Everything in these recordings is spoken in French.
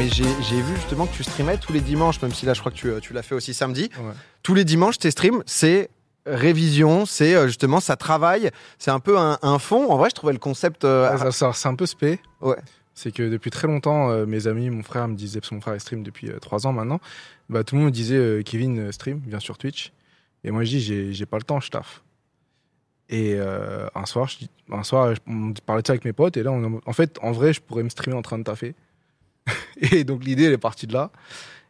mais j'ai vu justement que tu streamais tous les dimanches, même si là je crois que tu, tu l'as fait aussi samedi. Ouais. Tous les dimanches, tes streams, c'est révision, c'est euh, justement ça travaille, c'est un peu un, un fond. En vrai, je trouvais le concept. euh, Ouais, c'est un peu spé. Ouais. C'est que depuis très longtemps, euh, mes amis, mon frère me disait, parce que mon frère il stream depuis euh, trois ans maintenant, bah, tout le monde me disait euh, Kevin stream, viens sur Twitch. Et moi je dis j'ai pas le temps, je taffe. Et un soir, je, un soir, on parlait de ça avec mes potes, et là, on, en fait, en vrai, je pourrais me streamer en train de taffer. et donc l'idée, elle est partie de là.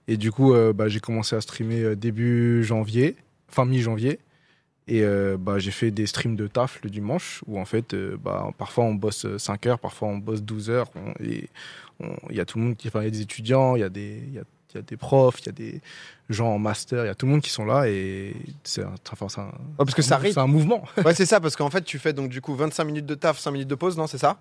Et du coup, euh, bah, j'ai commencé à streamer euh, début janvier, fin mi-janvier. Et euh, bah, j'ai fait des streams de taf le dimanche où en fait, euh, bah, parfois on bosse 5 heures, parfois on bosse 12 heures. Il y a tout le monde, qui, enfin, il y a des étudiants, il y a des, y a, y a des profs, il y a des gens en master, il y a tout le monde qui sont là et c'est un, enfin, un, ouais, parce que ça c'est rythme. un mouvement. Ouais, c'est ça, parce qu'en fait, tu fais donc du coup 25 minutes de taf, 5 minutes de pause, non C'est ça?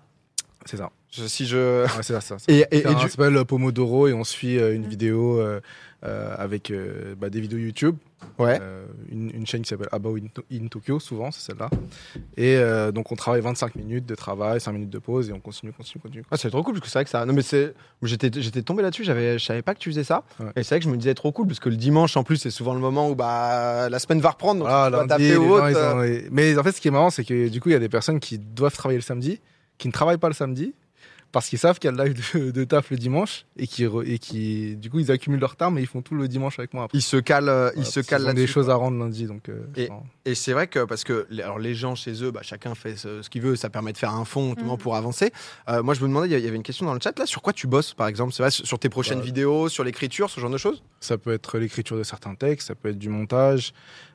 C'est ça. Je- Si je. Ouais, c'est ça, c'est ça. Et, et, du- s'appelle Pomodoro et on suit euh, une vidéo euh, euh, avec euh, bah, des vidéos YouTube. Ouais. Euh, une, une chaîne qui s'appelle About in, To- in Tokyo, souvent, c'est celle-là. Et euh, donc on travaille 25 minutes de travail, 5 minutes de pause et on continue, continue, continue. Ah, c'est trop cool parce que c'est vrai que ça. Non, mais c'est. J'étais, j'étais tombé là-dessus. J'avais, je savais pas que tu faisais ça. Ouais. Et c'est vrai que je me disais trop cool parce que le dimanche, en plus, c'est souvent le moment où bah la semaine va reprendre. Donc dois lundi, taper gens, ont Mais en fait, ce qui est marrant, c'est que du coup, il y a des personnes qui doivent travailler le samedi, qui ne travaillent pas le samedi, parce qu'ils savent qu'il y a le live de, de taf le dimanche, et qui, et qui, du coup, ils accumulent leur temps, mais ils font tout le dimanche avec moi après. Ils se calent, euh, ils Voilà, se parce calent qu'ils ont des choses à rendre lundi, donc. euh, Et- enfin, Et c'est vrai que parce que les- alors les gens chez eux, bah, chacun fait ce, ce qu'il veut, ça permet de faire un fond monde pour avancer. Euh, moi, je me demandais, il y avait une question dans le chat là, sur quoi tu bosses par exemple? C'est vrai sur sur tes prochaines Bah, vidéos, sur l'écriture, ce genre de choses? Ça peut être l'écriture de certains textes, ça peut être du montage,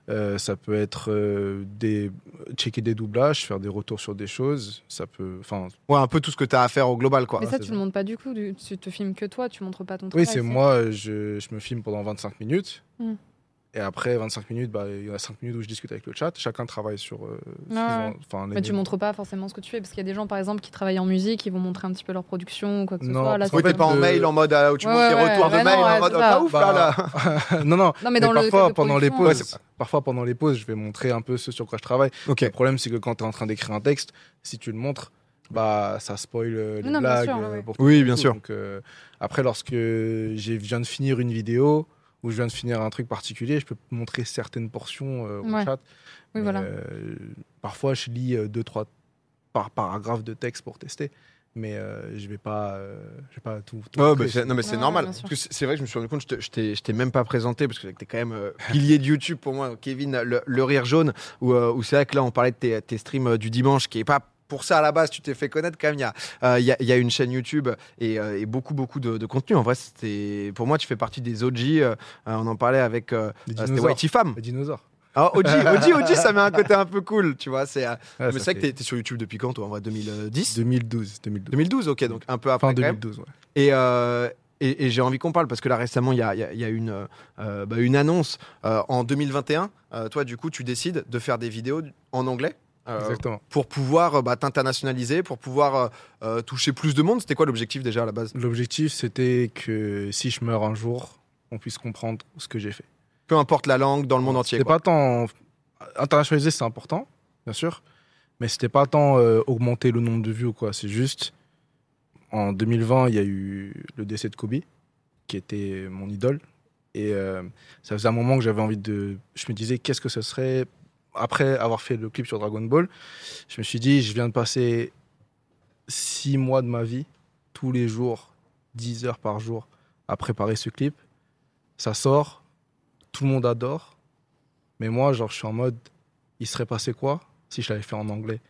euh, ça peut être euh, des checker des doublages, faire des retours sur des choses. Ça peut, enfin, Ouais, un peu tout ce que tu as à faire au global quoi. Mais ça, tu ça. le montres pas du coup. Tu te filmes que toi, tu montres pas ton oui, travail. c'est moi. Je, je me filme pendant 25 minutes. Mm. Et après 25 minutes, bah, il y a 5 minutes où je discute avec le chat. Chacun travaille sur. euh, ouais. les- Mais tu montres pas forcément ce que tu fais parce qu'il y a des gens par exemple qui travaillent en musique, ils vont montrer un petit peu leur production ou quoi que ce Non, soit. Là, Oui, t'es pas en le- mail en mode euh, où tu Ouais, montres tes ouais, retours de mail non, en ouais, mode oh, pas ouf là, là. non, non. Non, mais dans le parfois, pendant les pauses, parfois pendant les pauses, je vais montrer un peu ce sur quoi je travaille. Le problème, c'est que quand tu es en train d'écrire un texte, si tu le montres, bah, ça spoil euh, les bien blagues. sûr, euh, pour Oui, bien sûr. Donc, euh, après, lorsque j'ai- je viens de finir une vidéo ou je viens de finir un truc particulier, je peux montrer certaines portions euh, au Ouais. chat. Oui, voilà. euh, parfois, je lis euh, deux, trois par paragraphes de texte pour tester. Mais euh, je vais pas, euh, je vais pas tout. bah, c'est- non mais c'est Ouais, normal. c'est vrai que je me suis rendu compte, je t'ai je t'ai même pas présenté parce que t'es quand même euh, pilier de YouTube pour moi, Kevin, le, le rire jaune, où, euh, où c'est vrai que là on parlait de tes, tes streams euh, du dimanche qui est pas pour ça à la base, tu t'es fait connaître quand même. Il y a, euh, y y a une chaîne YouTube et, euh, et beaucoup beaucoup de, de contenu. En vrai, c'était pour moi tu fais partie des OG. euh, on en parlait avec c'était. Whitey Fam. Les dinosaures. Ah, OG, OG, OG, ça met un côté un peu cool, tu vois. C'est Ouais, mais c'est vrai que t'es t'es sur YouTube depuis quand toi En vrai, 2010 2012, 2012. 2012, ok, donc un peu après Fin quand même. 2012, ouais. Et, et, et j'ai envie qu'on parle parce que là récemment il y a, y a- il y a une, euh, bah, une annonce euh, en 2021. euh, toi du coup tu décides de faire des vidéos en anglais? Exactement. pour pouvoir euh, bah, t'internationaliser, pour pouvoir euh, euh, toucher plus de monde. C'était quoi l'objectif déjà à la base? L'objectif, c'était que si je meurs un jour, on puisse comprendre ce que j'ai fait. Peu importe la langue dans le monde entier. C'était quoi. pas tant internationaliser, c'est important, bien sûr, mais c'était pas tant euh, augmenter le nombre de vues ou quoi. C'est juste en 2020, il y a eu le décès de Kobe, qui était mon idole, et euh, ça faisait un moment que j'avais envie de. Je me disais, qu'est-ce que ce serait après avoir fait le clip sur Dragon Ball Je me suis dit, je viens de passer six mois de ma vie, tous les jours, 10 heures par jour, à préparer ce clip. Ça sort, tout le monde adore. Mais moi, genre, je suis en mode, il serait passé quoi si je l'avais fait en anglais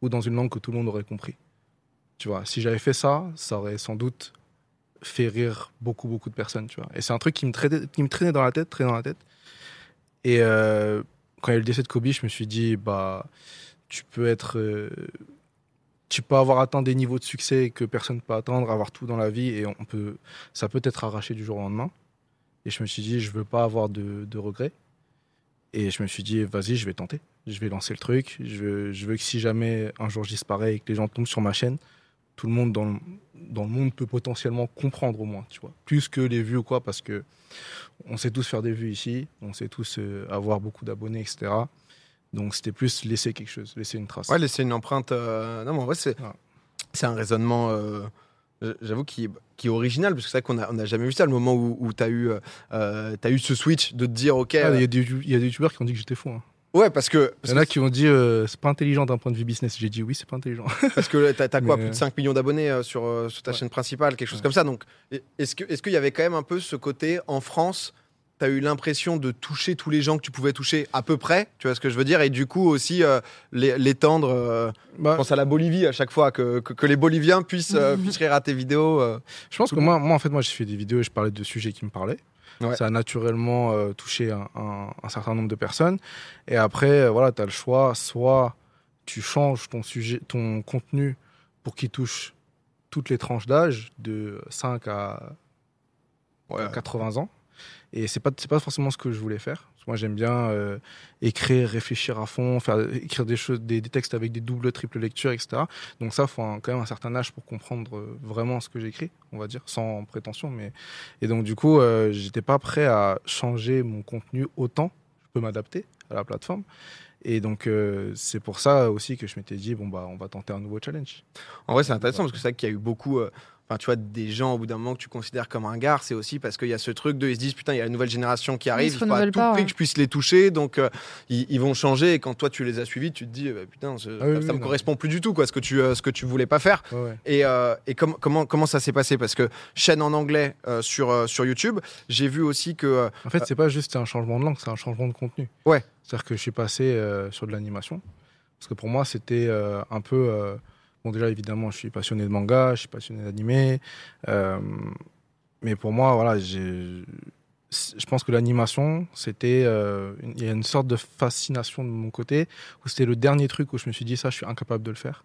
ou dans une langue que tout le monde aurait compris? Tu vois, si j'avais fait ça, ça aurait sans doute fait rire beaucoup, beaucoup de personnes, tu vois. Et c'est un truc qui me, traînait, dans la tête, traînait dans la tête. Et euh, quand il y a eu le décès de Kobe, je me suis dit, bah, tu peux être. euh, tu peux avoir atteint des niveaux de succès que personne ne peut atteindre, avoir tout dans la vie, et on peut, ça peut être arraché du jour au lendemain. Et je me suis dit, je veux pas avoir de, regrets. Et je me suis dit, vas-y, je vais tenter. Je vais lancer le truc. Je veux, je veux que si jamais un jour je disparais et que les gens tombent sur ma chaîne, tout le monde dans le, dans le monde peut potentiellement comprendre au moins, tu vois. Plus que les vues ou quoi, parce que on sait tous faire des vues ici, on sait tous euh, avoir beaucoup d'abonnés, etc. Donc c'était plus laisser quelque chose, laisser une trace. Ouais, laisser une empreinte. euh, Non, mais en vrai, c'est Ouais. un raisonnement. euh, j'avoue, qui, qui est original, parce que c'est vrai qu'on n'a on a jamais vu ça, le moment où, où tu as, eu, euh, t'as eu ce switch de te dire, OK. Ah, Il euh, y, a des il y a des youtubeurs qui ont dit que j'étais fou. hein. Ouais, parce que, Il parce y en a qui ont dit euh, c'est pas intelligent d'un point de vue business. J'ai dit oui, c'est pas intelligent. parce que t'as, t'as quoi, Mais, plus de 5 millions d'abonnés euh, sur, euh, sur ta Ouais. chaîne principale, quelque chose Ouais. comme ça. Donc, est-ce que- est-ce qu'il y avait quand même un peu ce côté, en France, tu as eu l'impression de toucher tous les gens que tu pouvais toucher à peu près, tu vois ce que je veux dire, et du coup aussi euh, l'étendre. euh, Bah, je pense à la Bolivie à chaque fois, que, que, que les Boliviens puissent, euh, puissent rire à tes vidéos. euh. Je pense que moi, moi, en fait, moi, j'ai fait des vidéos et je parlais de sujets qui me parlaient. Ouais. Ça a naturellement euh, touché un, un- un certain nombre de personnes. Et après, euh, voilà, tu as le choix. Soit tu changes ton, sujet, ton contenu pour qu'il touche toutes les tranches d'âge, de 5 à Ouais. 80 ans. Et c'est pas pas forcément ce que je voulais faire. Moi, j'aime bien euh, écrire, réfléchir à fond, faire écrire des choses, des, des textes avec des doubles, triples lectures, etc. Donc ça, faut un- quand même un certain âge pour comprendre euh, vraiment ce que j'écris, on va dire, sans prétention. Mais et donc du coup, euh, j'étais pas prêt à changer mon contenu autant. Je peux m'adapter à la plateforme. Et donc euh, c'est pour ça aussi que je m'étais dit bon bah on va tenter un nouveau challenge. En vrai, c'est intéressant parce que c'est vrai qu'il y a eu beaucoup. euh, Enfin, tu vois, des gens au bout d'un moment que tu considères comme un gars, c'est aussi parce qu'il y a ce truc de. Ils se disent, putain, il y a la nouvelle génération qui arrive, il faut à tout pas, prix ouais. que je puisse les toucher, donc euh, ils, ils vont changer. Et quand toi, tu les as suivis, tu te dis, euh, putain, ce- Ah oui, ça oui, me non. correspond plus du tout, quoi, ce que tu, euh, ce que tu voulais pas faire. Ouais. Et, euh, et com- comment, comment ça s'est passé? Parce que chaîne en anglais euh, sur, euh, sur YouTube, j'ai vu aussi que. euh, En fait, c'est pas juste un changement de langue, c'est un changement de contenu. Ouais. C'est-à-dire que je suis passé euh, sur de l'animation. Parce que pour moi, c'était euh, un peu. Bon, déjà, évidemment, je suis passionné de manga, je suis passionné d'animé. euh, mais pour moi, voilà. Je pense que l'animation, c'était. euh, Il y a une sorte de fascination de mon côté, où c'était le dernier truc où je me suis dit, ça, je suis incapable de le faire.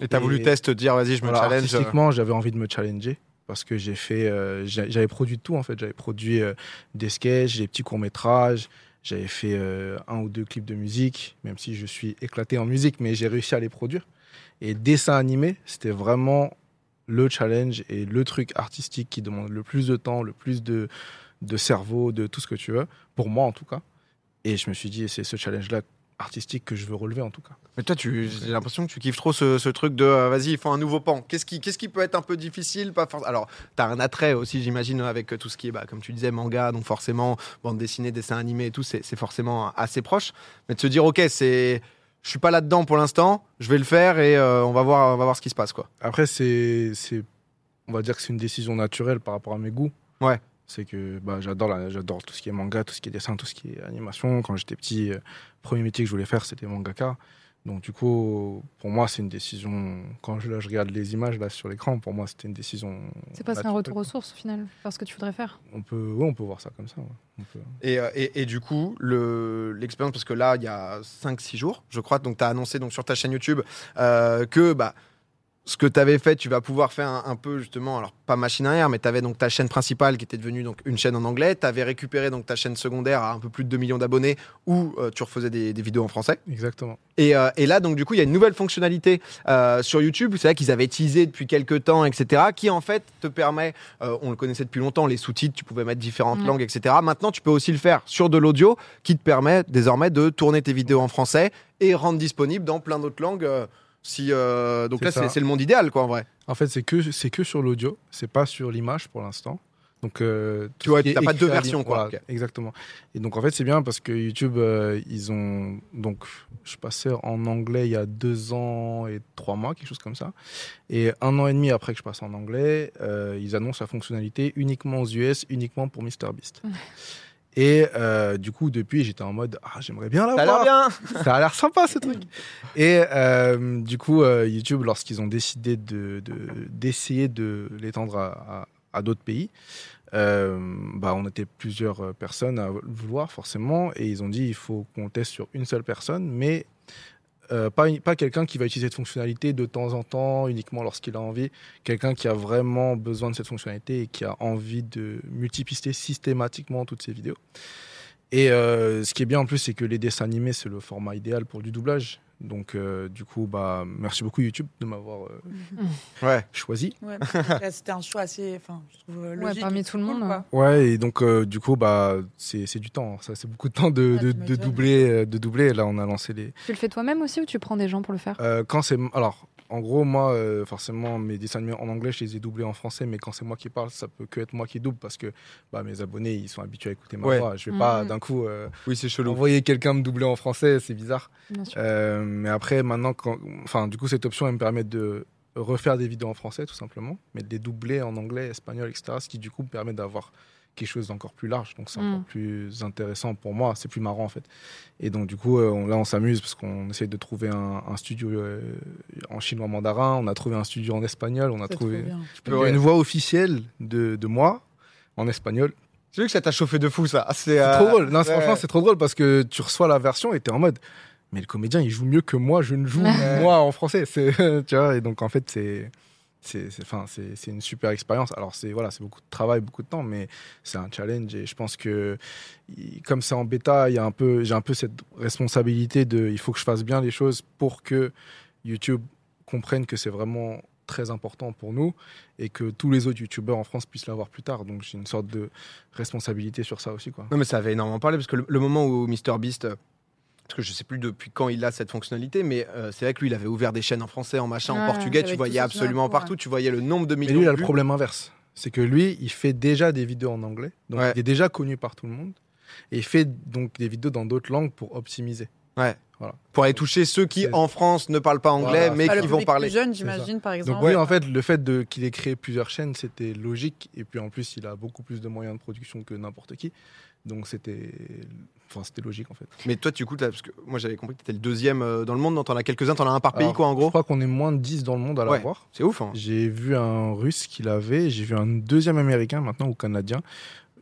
et t'as voulu test, dire, vas-y, je me Voilà, challenge. Artistiquement, j'avais envie de me challenger parce que j'ai fait, euh, j'a- j'avais produit tout en fait. J'avais produit euh, des sketchs, des petits courts métrages. J'avais fait euh, un ou deux clips de musique, même si je suis éclaté en musique, mais j'ai réussi à les produire. Et dessin animé, c'était vraiment le challenge et le truc artistique qui demande le plus de temps, le plus de, de cerveau, de tout ce que tu veux, pour moi en tout cas. Et je me suis dit, c'est ce challenge-là artistique que je veux relever en tout cas. Mais toi, tu, j'ai l'impression que tu kiffes trop ce, ce truc de euh, vas-y, il faut un nouveau pan. Qu'est-ce qui, qu'est-ce qui peut être un peu difficile pas forc- Alors, tu as un attrait aussi, j'imagine, avec tout ce qui est, bah, comme tu disais, manga, donc forcément, bande dessinée, dessin animé et tout, c'est, c'est forcément assez proche. Mais de se dire, ok, c'est. Je suis pas là-dedans pour l'instant, je vais le faire et euh, on, va voir, on va voir ce qui se passe. quoi. Après, c'est, c'est, on va dire que c'est une décision naturelle par rapport à mes goûts. Ouais. C'est que bah, j'adore, la- j'adore tout ce qui est manga, tout ce qui est dessin, tout ce qui est animation. Quand j'étais petit, euh, premier métier que je voulais faire, c'était mangaka. Donc du coup, pour moi, c'est une décision. Quand je, là, je regarde les images là sur l'écran, pour moi, c'était une décision. C'est pas un retour aux sources au final, faire ce que tu voudrais faire. On peut, ouais, on peut voir ça comme ça. ouais. On peut- Et, euh, et, et du coup, le, l'expérience, parce que là, il y a 5-6 jours, je crois, donc tu as annoncé donc, sur ta chaîne YouTube euh, que bah, ce que tu avais fait, tu vas pouvoir faire un, un peu justement, alors pas machine arrière, mais tu avais donc ta chaîne principale qui était devenue donc une chaîne en anglais. Tu avais récupéré donc ta chaîne secondaire à un peu plus de 2 millions d'abonnés où euh, tu refaisais des, des vidéos en français. Exactement. Et, euh, et là, donc, du coup, il y a une nouvelle fonctionnalité euh, sur YouTube. C'est vrai qu'ils avaient teasé depuis quelques temps, etc., qui en fait te permet, euh, on le connaissait depuis longtemps, les sous-titres, tu pouvais mettre différentes langues, etc. Maintenant, tu peux aussi le faire sur de l'audio, qui te permet désormais de tourner tes vidéos en français et rendre disponible dans plein d'autres langues. Euh, si, euh, donc là, c'est le monde idéal, quoi, en vrai. En fait, c'est que, c'est que sur l'audio, c'est pas sur l'image pour l'instant. Donc, euh, Tu vois, t'as pas deux versions, quoi. voilà. Exactement. Et donc, en fait, c'est bien parce que YouTube, euh, ils ont. Donc, je passais en anglais il y a deux ans et trois mois, quelque chose comme ça. Et un an et demi après que je passe en anglais, euh, ils annoncent la fonctionnalité uniquement aux US, uniquement pour MrBeast. Et euh, du coup, depuis, j'étais en mode Ah, j'aimerais bien Ça a l'avoir l'air bien. Ça a l'air sympa ce truc. Et euh, du coup, euh, YouTube, lorsqu'ils ont décidé de, de- d'essayer de, l'étendre à, à- à d'autres pays, bah, on était plusieurs personnes à le vouloir forcément, et ils ont dit il faut qu'on teste sur une seule personne, mais euh, pas, pas quelqu'un qui va utiliser cette fonctionnalité de temps en temps, uniquement lorsqu'il a envie, quelqu'un qui a vraiment besoin de cette fonctionnalité et qui a envie de multiplier systématiquement toutes ses vidéos. Et euh, ce qui est bien en plus, c'est que les dessins animés, c'est le format idéal pour du doublage. Donc, euh, du coup, bah, merci beaucoup YouTube de m'avoir euh, Ouais. choisi. Ouais, c'était un choix assez, enfin, je trouve Ouais, logique. parmi tout le monde, quoi. Ouais, et donc, euh, du coup, bah, c'est c'est du temps. Ça, c'est beaucoup de temps de, de, de doubler, de doubler. Là, on a lancé les. Tu le fais toi-même aussi ou tu prends des gens pour le faire? Euh, quand c'est. Alors, en gros, moi, euh, forcément, mes dessins animés en anglais, je les ai doublés en français, mais quand c'est moi qui parle, ça peut que être moi qui double parce que bah, mes abonnés, ils sont habitués à écouter ma Ouais. voix. Je vais pas Mhm. d'un coup euh, Oui, c'est chelou. envoyer quelqu'un me doubler en français, c'est bizarre. Bien sûr. Euh, mais après, maintenant, quand... enfin, du coup, cette option, elle me permet de refaire des vidéos en français, tout simplement, mais de les doubler en anglais, espagnol, etc. Ce qui, du coup, me permet d'avoir quelque chose d'encore plus large. Donc, c'est Mm. encore plus intéressant pour moi. C'est plus marrant, en fait. Et donc, du coup, euh, on- là, on s'amuse parce qu'on essaie de trouver un, un studio euh, en chinois mandarin. On a trouvé un studio en espagnol. On a trouvé une voix officielle de, de moi en espagnol. J'ai vu que ça t'a chauffé de fou, ça? C'est C'est euh, trop drôle. Non, ouais. franchement, c'est trop drôle parce que tu reçois la version et t'es en mode, mais le comédien, il joue mieux que moi. Je ne joue Ouais. moi en français. C'est, tu vois. Et donc en fait, c'est, c'est, une super expérience. Alors c'est voilà, beaucoup de travail, beaucoup de temps, mais c'est un challenge. Et je pense que comme c'est en bêta, j'ai un peu cette responsabilité de, il faut que je fasse bien les choses pour que YouTube comprenne que c'est vraiment très important pour nous et que tous les autres youtubeurs en France puissent l'avoir plus tard. Donc j'ai une sorte de responsabilité sur ça aussi. Quoi. Non, mais ça avait énormément parlé parce que le, le moment où MrBeast, parce que je sais plus depuis quand il a cette fonctionnalité, mais euh, c'est vrai que lui, il avait ouvert des chaînes en français, en machin, en Ouais, portugais. Tu voyais absolument ouais. partout. Tu voyais le nombre de Mais millions lui, il a le problème inverse. C'est que lui, il fait déjà des vidéos en anglais. Donc Ouais. il est déjà connu par tout le monde. Et il fait donc des vidéos dans d'autres langues pour optimiser. Pour aller toucher ceux qui, en France, ne parlent pas anglais, Voilà. mais qui vont parler. plus jeune, j'imagine, par exemple. Donc lui, en fait, le fait de qu'il ait créé plusieurs chaînes, c'était logique. Et puis en plus, il a beaucoup plus de moyens de production que n'importe qui. Donc c'était, enfin, c'était logique en fait. Mais toi, du coup, t'as- parce que moi, j'avais compris que tu étais le deuxième euh, dans le monde. T'en as quelques-uns, t'en as un par pays, Alors, quoi, en Je gros. crois qu'on est moins de 10 dans le monde à Ouais. l'avoir. C'est ouf. hein. J'ai vu un russe qui l'avait, j'ai vu un deuxième américain maintenant ou canadien.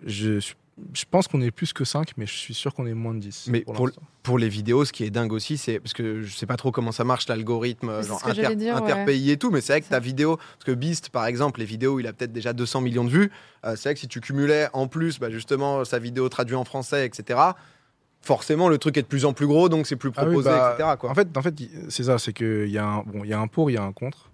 Je, suis- je pense qu'on est plus que 5, mais je suis sûr qu'on est moins de 10. Mais pour-. Pour les vidéos, ce qui est dingue aussi, c'est parce que je sais pas trop comment ça marche l'algorithme, genre inter- ouais. interpays et tout, mais c'est vrai que ta vidéo, parce que Beast par exemple, les vidéos, il a peut-être déjà 200 millions de vues. Euh, c'est vrai que si tu cumulais en plus, bah, justement, sa vidéo traduite en français, etc. Forcément, le truc est de plus en plus gros, donc c'est plus Ah oui, proposé, bah, etc. Quoi. En fait, en fait, il- c'est ça, c'est qu'il y a un, bon, il y a un pour, il y a un contre.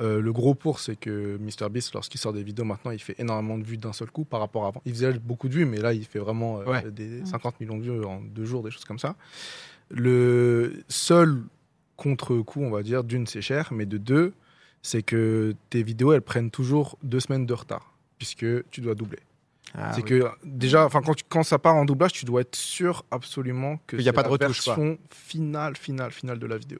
Euh, le gros pour, c'est que MrBeast, lorsqu'il sort des vidéos maintenant, il fait énormément de vues d'un seul coup par rapport à avant. Il faisait beaucoup de vues, mais là, il fait vraiment euh, Ouais. des Mm. 50 millions de vues en deux jours, des choses comme ça. Le seul contre-coup, on va dire, d'une, c'est cher, mais de deux, c'est que tes vidéos, elles prennent toujours deux semaines de retard, puisque tu dois doubler. Ah c'est oui. que déjà, enfin quand, tu- quand ça part en doublage, tu dois être sûr absolument que Qu'il y a pas de la retouche, quoi. version finale, finale, finale de la vidéo.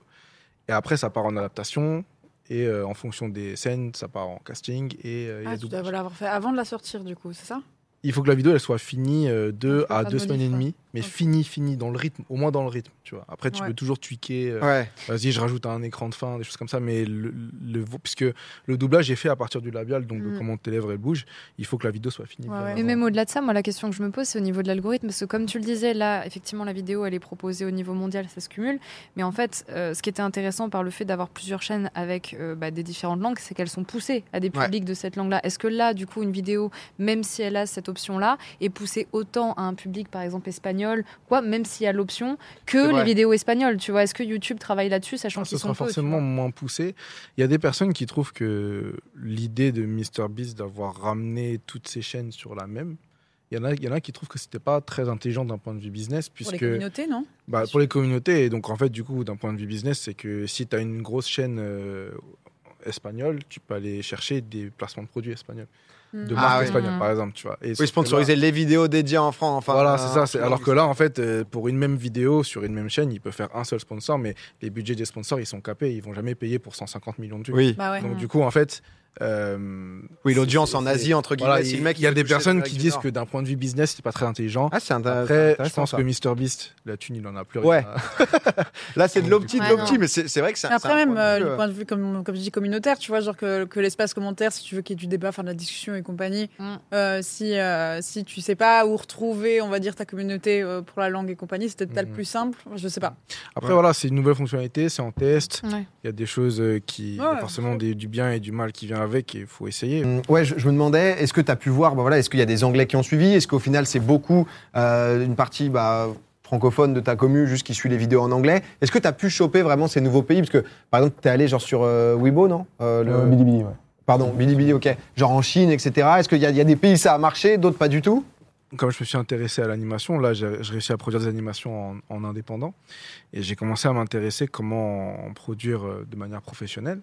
Et après, ça part en adaptation et euh, en fonction des scènes, ça part en casting et euh, il y a Ah, tu dois l'avoir fait avant de la sortir, du coup, c'est ça? Il faut que la vidéo elle soit finie euh, deux Tu peux à deux de semaines et demie, mais finie, finie dans le rythme, au moins dans le rythme, tu vois. Après, tu Ouais. peux toujours tweaker. euh, Ouais. Vas-y, je rajoute un écran de fin, des choses comme ça, mais le, le- puisque le doublage est fait à partir du labial, donc de Mm. comment tes lèvres elles bougent, il faut que la vidéo soit finie. Ouais, avant. même au-delà de ça, moi, la question que je me pose, c'est au niveau de l'algorithme. Parce que, comme tu le disais, là, effectivement, la vidéo, elle est proposée au niveau mondial, ça se cumule. Mais en fait, euh, ce qui était intéressant par le fait d'avoir plusieurs chaînes avec euh, bah, des différentes langues, c'est qu'elles sont poussées à des Ouais. publics de cette langue-là. Est-ce que là, du coup, une vidéo, même si elle a cette option-là, est poussée autant à un public, par exemple, espagnol, quoi, même s'il y a l'option, que les vidéos espagnoles Tu vois, est-ce que YouTube travaille là-dessus, sachant Ah, qu'ils sont sera peu, forcément moins poussé. Il y a des personnes qui trouvent que l'idée de MrBeast d'avoir ramené toutes ces chaînes sur la même, il y en a, il y en a qui trouvent que c'était pas très intelligent d'un point de vue business, Pour puisque les communautés, non? Bah, pour les communautés. Et donc en fait, du coup, d'un point de vue business, c'est que si tu as une grosse chaîne euh, espagnole, tu peux aller chercher des placements de produits espagnols, de Mm. Ah marques oui. espagnoles, Mm. par exemple, tu vois. Et Oui, sponsoriser les vidéos dédiées en France. Enfin, voilà, c'est ça. euh, c'est- Alors que là, en fait, euh, pour une même vidéo sur une même chaîne, il peut faire un seul sponsor, mais les budgets des sponsors, ils sont capés. Ils vont jamais payer pour 150 millions de vues. Oui. Bah ouais. Donc Mm. du coup, en fait, euh, Oui, l'audience en Asie, entre guillemets, voilà, si il le mec il y a des personnes qui disent que d'un point de vue business, c'est pas très intelligent. Ah, c'est Après, je pense ça. que MrBeast, la thune, il en a plus Ouais. rien. Là, c'est de l'opti, de l'opti, mais c'est vrai que c'est Mais c'est Après, un même point de euh, le euh, point de vue, comme, comme je dis, communautaire, tu vois, genre que, que l'espace commentaire, si tu veux qu'il y ait du débat, faire de la discussion et compagnie, Mm. euh, si, euh, si tu sais pas où retrouver, on va dire, ta communauté euh, pour la langue et compagnie, c'est peut-être pas le Mhm. plus simple, je sais pas. Après, Ouais. voilà, c'est une nouvelle fonctionnalité, c'est en test. Ouais. Il y a des choses qui, il y a Ouais, forcément du bien et du mal qui vient avec et il faut essayer. Hum, Ouais, je, je me demandais, est-ce que tu as pu voir, bah voilà, est-ce qu'il y a des Anglais qui ont suivi? Est-ce qu'au final, c'est beaucoup euh, une partie bah, francophone de ta commu, juste qui suit les vidéos en anglais? Est-ce que tu as pu choper vraiment ces nouveaux pays? Parce que, par exemple, tu es allé genre sur euh, Weibo, non? Euh, le- Euh, Bilibili, ouais. Pardon, Bilibili, ok. Genre en Chine, etc. Est-ce qu'il y, a- il y a des pays ça a marché, d'autres pas du tout? Comme je me suis intéressé à l'animation, là, j'ai réussi à produire des animations en, en indépendant. Et j'ai commencé à m'intéresser comment en produire de manière professionnelle.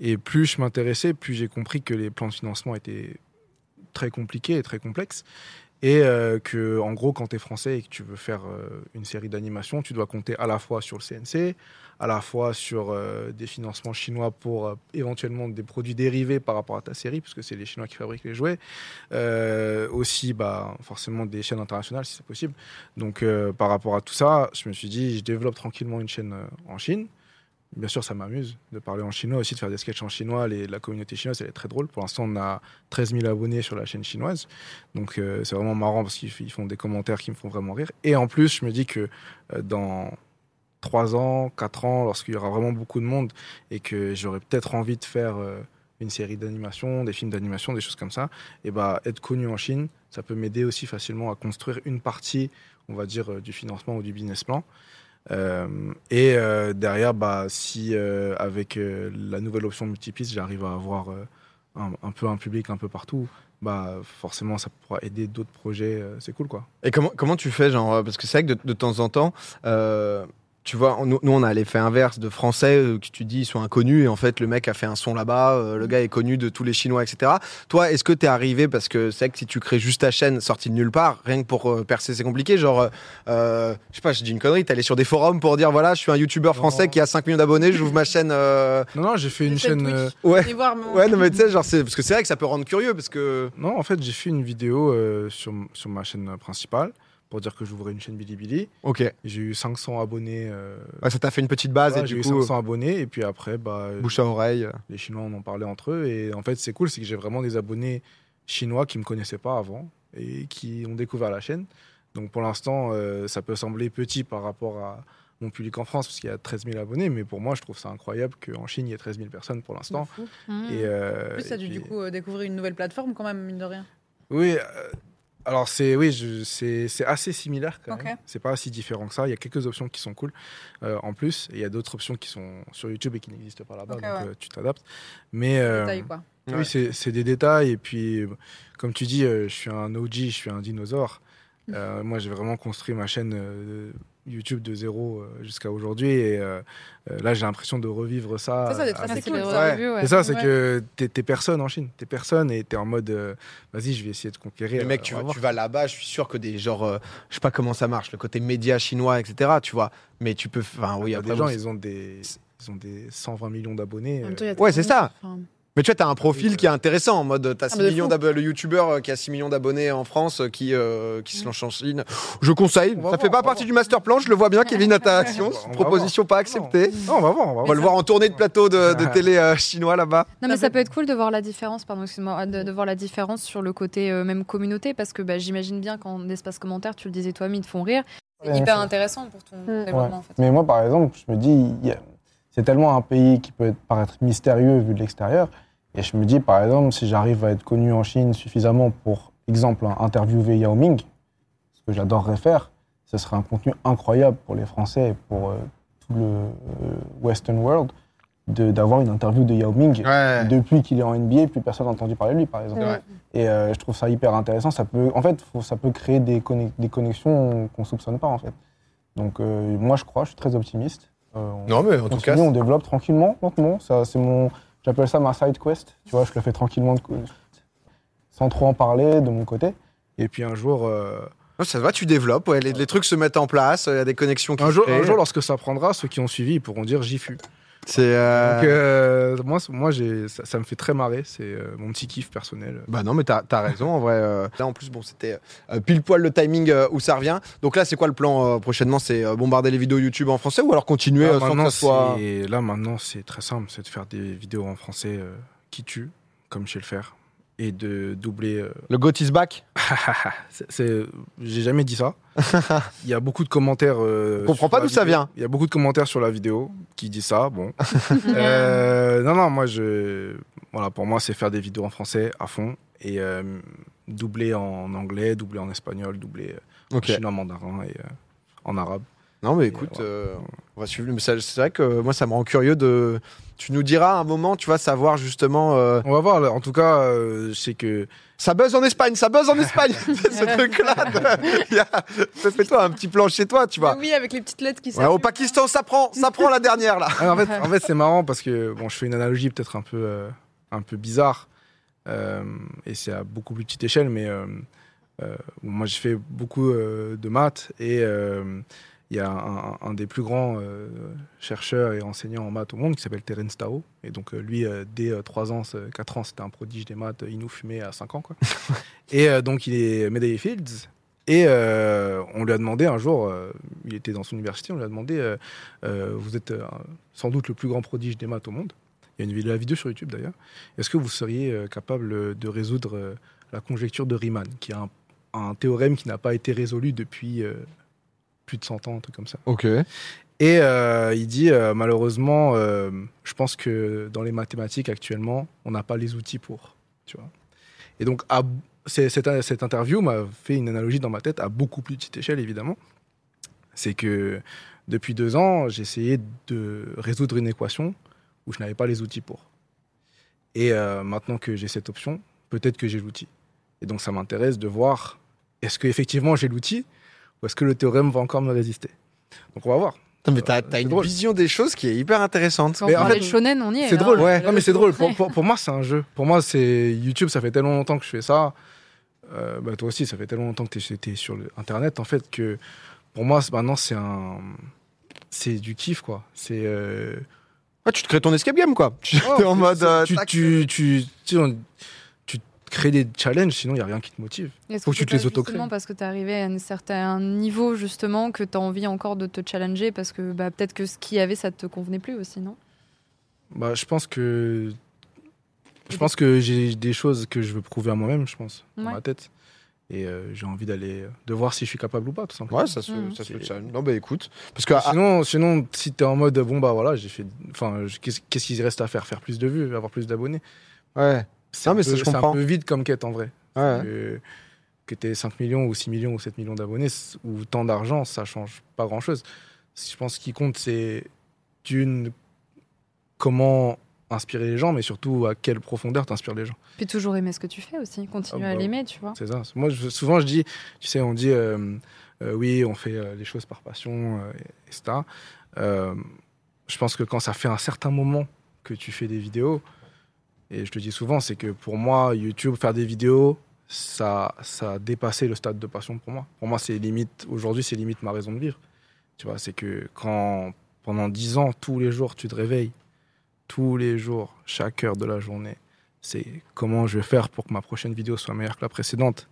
Et plus je m'intéressais, plus j'ai compris que les plans de financement étaient très compliqués et très complexes. Et euh, que, en gros, quand tu es français et que tu veux faire euh, une série d'animations, tu dois compter à la fois sur le CNC, à la fois sur euh, des financements chinois pour euh, éventuellement des produits dérivés par rapport à ta série, puisque c'est les Chinois qui fabriquent les jouets. Aussi, bah, forcément, des chaînes internationales, si c'est possible. Donc, par rapport à tout ça, je me suis dit, je développe tranquillement une chaîne en Chine. Bien sûr, ça m'amuse de parler en chinois aussi, de faire des sketchs en chinois. La communauté chinoise, elle est très drôle. Pour l'instant, on a 13 000 abonnés sur la chaîne chinoise. Donc, euh, c'est vraiment marrant parce qu'ils font des commentaires qui me font vraiment rire. Et en plus, je me dis que euh, dans 3 ans, 4 ans, lorsqu'il y aura vraiment beaucoup de monde et que j'aurai peut-être envie de faire euh, une série d'animation, des films d'animation, des choses comme ça, et bah, être connu en Chine, ça peut m'aider aussi facilement à construire une partie, on va dire, du financement ou du business plan. Euh, et euh, derrière, bah, si euh, avec la nouvelle option multipiste, j'arrive à avoir un, peu un public un peu partout, bah, forcément, ça pourra aider d'autres projets. c'est cool, quoi. Et comment, comment tu fais, genre, parce que c'est vrai que de, de temps en temps, tu vois, nous, nous, on a l'effet inverse de Français euh, que tu dis ils sont inconnus et en fait le mec a fait un son là-bas, euh, le gars est connu de tous les Chinois, etc. Toi, est-ce que t'es arrivé parce que c'est vrai que si tu crées juste ta chaîne sortie de nulle part, rien que pour euh, percer c'est compliqué, genre, je sais pas, je dis une connerie, t'es allé sur des forums pour dire voilà, je suis un youtubeur français qui a 5 millions d'abonnés, j'ouvre ma chaîne. euh, Non, non, j'ai fait une chaîne euh, Ouais. Venez voir mon- Ouais, non mais tu sais, genre, c'est parce que c'est vrai que ça peut rendre curieux parce que. Non, en fait, j'ai fait une vidéo euh, sur, sur ma chaîne principale pour dire que j'ouvrais une chaîne Bilibili. Ok. Ouais, J'ai eu 500 abonnés. euh, ça t'a fait une petite base voilà, et j'ai du eu coup, 500 abonnés. Et puis après, bah, bouche à oreille. les Chinois en ont parlé entre eux. Et en fait, c'est cool, c'est que j'ai vraiment des abonnés chinois qui me connaissaient pas avant et qui ont découvert la chaîne. Donc pour l'instant, euh, ça peut sembler petit par rapport à mon public en France, parce qu'il y a 13 000 abonnés. Mais pour moi, je trouve ça incroyable qu'en Chine, il y ait 13 000 personnes pour l'instant. Mmh. Et, euh, En plus, ça a dû du coup euh, découvrir une nouvelle plateforme quand même, mine de rien. Oui, euh, alors c'est oui, c'est c'est assez similaire quand Ok. même. C'est pas si différent que ça. Il y a quelques options qui sont cool euh, en plus, et il y a d'autres options qui sont sur YouTube et qui n'existent pas là-bas, donc ouais. euh, tu t'adaptes. Mais euh, quoi. Oui, c'est c'est des détails. Et puis, comme tu dis, euh, je suis un OG, je suis un dinosaure. Euh, moi, j'ai vraiment construit ma chaîne euh, YouTube de zéro euh, jusqu'à aujourd'hui, et euh, euh, là, j'ai l'impression de revivre ça. Assez c'est cool, ça. ouais. c'est ça, c'est Ouais. que t'es personne en Chine. T'es personne et t'es en mode, euh, vas-y, je vais essayer de conquérir. Mais mec, tu vas, voir. tu vas là-bas, je suis sûr que des genre, euh, je sais pas comment ça marche, le côté média chinois, etc. Tu vois, mais tu peux, enfin oui, Il y a après, des gens, ils ont des, ils ont des 120 millions d'abonnés. Euh, Ouais, c'est ça. Enfin, mais tu vois, t'as un profil qui est intéressant en mode, t'as 6 Ah, millions d'abonnés, le youtubeur euh, qui a 6 millions d'abonnés en France, euh, qui, euh, qui se lance en Chine. Je conseille, On ça va fait voir, pas partie voir. du master plan, je le vois bien, Kevin Interaction, On va- on va proposition pas acceptée. Non, on va voir, on va On va voir. le voir en tournée de plateau de, de télé euh, chinois là-bas. Non, mais Ça peut- être cool de voir la différence, pardon, excuse-moi, de, de voir la différence sur le côté euh, même communauté, parce que bah, j'imagine bien qu'en espace commentaire, tu le disais toi, ils te font rire. C'est Ouais, hyper intéressant pour ton Mm. développement, Ouais. en fait. Mais moi, par exemple, je me dis, c'est tellement un pays qui peut être, paraître mystérieux vu de l'extérieur. Et je me dis, par exemple, si j'arrive à être connu en Chine suffisamment pour, exemple, interviewer Yao Ming, ce que j'adorerais faire, ce serait un contenu incroyable pour les Français et pour euh, tout le euh, Western world d'avoir une interview de Yao Ming. Ouais. Depuis qu'il est en NBA, plus personne n'a entendu parler de lui, par exemple. Ouais. Et euh, je trouve ça hyper intéressant. Ça peut, en fait, faut- ça peut créer des, conne- des connexions qu'on soupçonne pas, en fait. Donc, moi, je crois, je suis très optimiste. On, Non, mais en tout cas, on développe tranquillement, lentement. C'est mon, j'appelle ça ma side quest. Tu vois, je le fais tranquillement, de sans trop en parler de mon côté. Et puis un jour, euh, Ouais, ça va, tu développes, ouais, les, les trucs se mettent en place, il y a des connexions qui un se jour, créent. un jour, lorsque ça prendra, ceux qui ont suivi, ils pourront dire j'y fus. C'est. euh, Donc, euh, moi, c- moi j'ai, ça, ça me fait très marrer. C'est euh, mon petit kiff personnel. Bah non, mais t'as as raison, en vrai. euh. Là, en plus, bon, c'était euh, pile poil le timing euh, où ça revient. Donc là, c'est quoi le plan euh, prochainement? C'est euh, bombarder les vidéos YouTube en français ou alors continuer Là, euh, sans que maintenant, ça soit. c'est- là, maintenant, c'est très simple. C'est de faire des vidéos en français euh, qui tuent, comme je sais le faire, et de doubler. euh, Le GOAT is back c'est, c'est- j'ai jamais dit ça. Il y a beaucoup de commentaires. Euh, On comprend sur pas la d'où ça vidéo. vient. Il y a beaucoup de commentaires sur la vidéo qui disent ça. Bon. Euh, non, non, moi, je, voilà, pour moi, c'est faire des vidéos en français à fond et euh, doubler en anglais, doubler en espagnol, doubler euh, Ok. en chinois, mandarin et euh, en arabe. Non, mais écoute, ouais. euh, on va suivre. Mais ça- c'est vrai que moi, ça me rend curieux de. Tu nous diras à un moment, tu vas savoir justement. euh, On va voir. là. En tout cas, euh, sais que Ça buzz en Espagne, ça buzz en Espagne. ce truc-là. de- il y a- Fais-toi un petit plan chez toi, tu vois. Oui, avec les petites lettres qui Ouais, au Pakistan, ça prend, ça prend la dernière là. Ah, en fait, en fait c'est marrant parce que bon, je fais une analogie peut-être un peu, euh, un peu bizarre euh, et c'est à beaucoup plus petite échelle, mais euh, euh, moi j'ai fait beaucoup euh, de maths et euh, il y a un, un des plus grands euh, chercheurs et enseignants en maths au monde qui s'appelle Terence Tao et donc euh, lui euh, dès euh, 3 ans, 4 ans, c'était un prodige des maths, il nous fumait à 5 ans quoi. et donc il est médaillé Fields. Et on lui a demandé un jour, il était dans son université, on lui a demandé vous êtes sans doute le plus grand prodige des maths au monde. Il y a une vidéo, la vidéo sur YouTube d'ailleurs. Est-ce que vous seriez capable de résoudre la conjecture de Riemann, qui est un, un théorème qui n'a pas été résolu depuis plus de 100 ans, un truc comme ça Ok. Et euh, il dit euh, malheureusement, euh, je pense que dans les mathématiques actuellement, on n'a pas les outils pour. Tu vois. Et donc, à- cette, cette interview m'a fait une analogie dans ma tête à beaucoup plus petite échelle, évidemment. C'est que depuis deux ans, j'ai essayé de résoudre une équation où je n'avais pas les outils pour. Et maintenant que j'ai cette option, peut-être que j'ai l'outil. Et donc, ça m'intéresse de voir est-ce qu'effectivement j'ai l'outil ou est-ce que le théorème va encore me résister? Donc, on va voir. Putain, mais t'as, t'as c'est une drôle. vision des choses qui est hyper intéressante. Quand Mais on en fait, de shonen, on y est. C'est hein. drôle. Ouais. Non, mais c'est drôle. Pour, pour- pour moi, c'est un jeu. Pour moi, c'est YouTube. Ça fait tellement longtemps que je fais ça. Euh, bah, toi aussi, ça fait tellement longtemps que tu es, sur le Internet, en fait, que pour moi, c'est- maintenant, c'est un. C'est du kiff, quoi. C'est. euh, Ah, tu te crées ton escape game, quoi. Tu oh, es en mode. euh, tu, tu, tu, tu, on- tu crées des challenges, sinon, il n'y a rien qui te motive. Faut que tu te les autocrées. justement parce que tu es arrivé à un certain niveau, justement, que tu as envie encore de te challenger parce que bah, peut-être que ce qu'il y avait, ça te convenait plus aussi, non? Bah, je pense que. Je pense que j'ai des choses que je veux prouver à moi-même, je pense, dans ma tête. Et euh, j'ai envie d'aller. de voir si je suis capable ou pas, tout simplement. Ouais, ça se, ça se C'est- challenge. Non, bah écoute. Parce que. ah, Sinon, sinon, si t'es en mode bon bah voilà, j'ai fait, enfin, qu'est-ce qu'il reste à faire? Faire plus de vues, avoir plus d'abonnés. ouais. C'est Non, un mais peu- ça, je c'est comprends. un peu vide comme quête en vrai. Ouais. Que, que t'aies 5 millions ou 6 millions ou 7 millions d'abonnés ou tant d'argent, ça change pas grand chose. Je pense ce qui compte, c'est d'une comment inspirer les gens, mais surtout à quelle profondeur t'inspires les gens. Puis toujours aimer ce que tu fais aussi, continuer Ah à bah, l'aimer, tu vois. C'est ça. Moi, je- souvent, je dis, tu sais, on dit, euh, euh, oui, on fait euh, les choses par passion, euh, etc. Euh, je pense que quand ça fait un certain moment que tu fais des vidéos, et je te dis souvent, c'est que pour moi, YouTube, faire des vidéos, ça, ça a dépassé le stade de passion pour moi. Pour moi, c'est limite, aujourd'hui, c'est limite ma raison de vivre. Tu vois, c'est que quand pendant 10 ans, tous les jours, tu te réveilles, tous les jours, chaque heure de la journée, c'est comment je vais faire pour que ma prochaine vidéo soit meilleure que la précédente.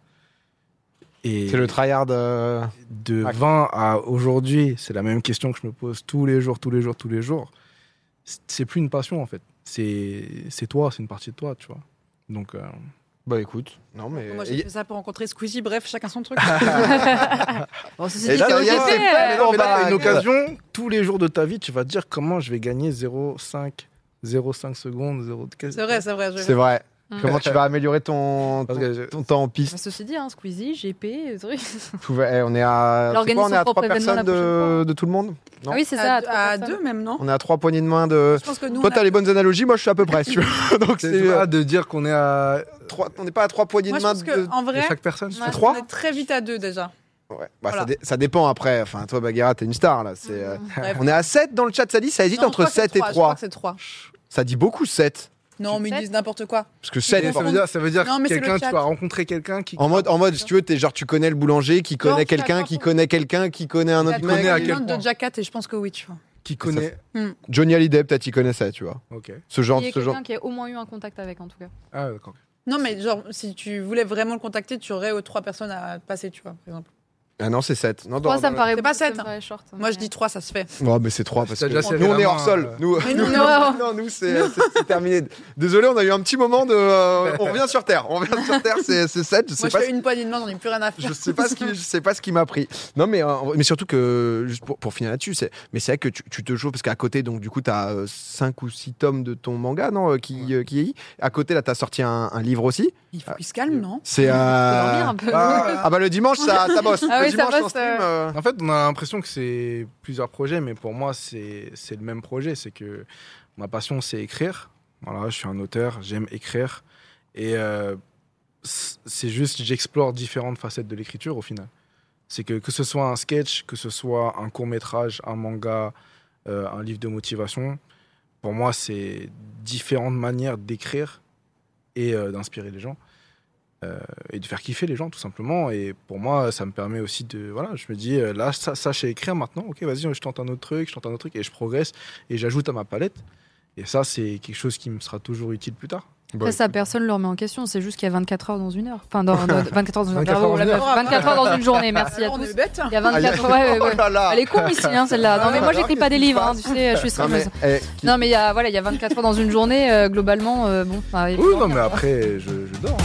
Et C'est le tryhard. euh, de Ah. 20 à aujourd'hui, c'est la même question que je me pose tous les jours, tous les jours, tous les jours. C'est plus une passion en fait. C'est c'est toi, c'est une partie de toi, tu vois. Donc, euh, Bah écoute. Non, mais. Moi, j'ai fait ça pour rencontrer Squeezie. Bref, chacun son truc. Bon, ceci Et dit, là, c'est là, il y a ok, ces fans, non, mais là, bague. une occasion, tous les jours de ta vie, tu vas te dire comment je vais gagner 0,5 0,5 secondes, 0, C'est vrai, c'est vrai. C'est vrai. Mm. Comment tu vas améliorer ton, ton, ton temps en Bah, piste Ceci dit, hein, Squeezie, GP, truc. Tout va- eh, On est à. C'est quoi, on est à trois événement personnes la de, de tout le monde Non Ah oui, c'est ça. À, trois à personnes. deux même, non On est à trois poignées de main de. Je pense que nous, Toi, on a- t'as les bonnes analogies, moi je suis à peu près. tu veux. Donc C'est c'est. pas de dire qu'on est à trois- On n'est pas à trois poignées Moi, de je main pense de. que en de vrai, chaque personne. ouais, trois on est très vite à deux déjà. Ouais. Bah, ça, Voilà. dé- ça dépend après. Enfin, toi, Bagheera, t'es une star là. C'est, euh, Bref. On est à 7 dans le chat, ça dit Ça hésite Non, je entre crois que c'est 7 et trois, je crois 3. que c'est 3. Ça dit beaucoup 7. Non, mais ils disent n'importe quoi. Parce que 7, Mais ça veut dire, ça veut dire Non, quelqu'un, tu as rencontré quelqu'un qui. En mode, en mode, si tu veux, t'es genre, tu connais le boulanger qui connaît je quelqu'un, qui connaît quelqu'un, qui connaît un autre mec. quel nom de point Jack Cat et je pense que oui, tu vois. qui connaît. Johnny Hallyday, peut-être, il connaissait, tu vois. Ok. Ce genre, Il y a ce genre. quelqu'un qui a au moins eu un contact avec, en tout cas. Ah, d'accord. Non, mais genre, si tu voulais vraiment le contacter, tu aurais trois personnes à passer, tu vois, par exemple. Ah non, c'est 7. Non, Moi, dans- ça me dans- paraît C'est pas ça sept, me hein. paraît short. Moi, je dis trois, ça se fait. Ouais, mais c'est 3 parce T'as que déjà serré nous, on la est main, hors sol. euh. Nous, Mais nous, non, non. non, nous, c'est c'est- c'est terminé. Désolé, on a eu un petit moment de. euh, on revient sur Terre. On revient sur Terre, c'est 7. Je sais Moi, je pas fais une poignée de main, j'en ai plus rien à faire. Je sais pas ce qui, je sais pas ce qui m'a pris. Non, mais, euh, mais surtout que, juste pour, pour finir là-dessus, c'est, mais c'est vrai que tu, tu te joues, parce qu'à côté, donc, du coup, tu as 5 ou 6 tomes de ton manga, non, euh, qui, euh, qui est. À côté, là, tu as sorti un, un livre aussi. Il faut qu'il se calme, non? C'est. Faut euh, dormir un peu. Ah, Ah, bah, le dimanche, ça, ça bosse. Ah Oui, ça en stream. euh, En fait, on a l'impression que c'est plusieurs projets, mais pour moi, c'est c'est le même projet. C'est que ma passion, c'est écrire. Voilà, je suis un auteur, j'aime écrire. Et euh, c'est juste, j'explore différentes facettes de l'écriture au final. C'est que que ce soit un sketch, que ce soit un court métrage, un manga, euh, un livre de motivation, pour moi, c'est différentes manières d'écrire et euh, d'inspirer les gens. Euh, et de faire kiffer les gens tout simplement et pour moi ça me permet aussi de voilà je me dis euh, là ça, ça je sais écrire maintenant ok vas-y je tente un autre truc je tente un autre truc et je progresse et j'ajoute à ma palette et ça c'est quelque chose qui me sera toujours utile plus tard Après, ça, personne ne le remet en question. C'est juste qu'il y a 24 heures dans une heure. Enfin, dans, dans- 24 heures dans une 24 heure. heures dans la une meuf, heure. 24 heures dans une journée. Merci à On tous. est bête. Il y a Ah, il y a- 24 heures. ouais, ouais, ouais. Oh. Elle est con ici, hein, celle-là. Non, mais moi, j'écris pas des livres, hein, tu sais, je suis Non, mais, streameuse. eh, qui- Non, mais il y a, voilà, il y a 24 heures dans une journée, euh, globalement, euh, bon. faut oui non mais après je, je dors hein.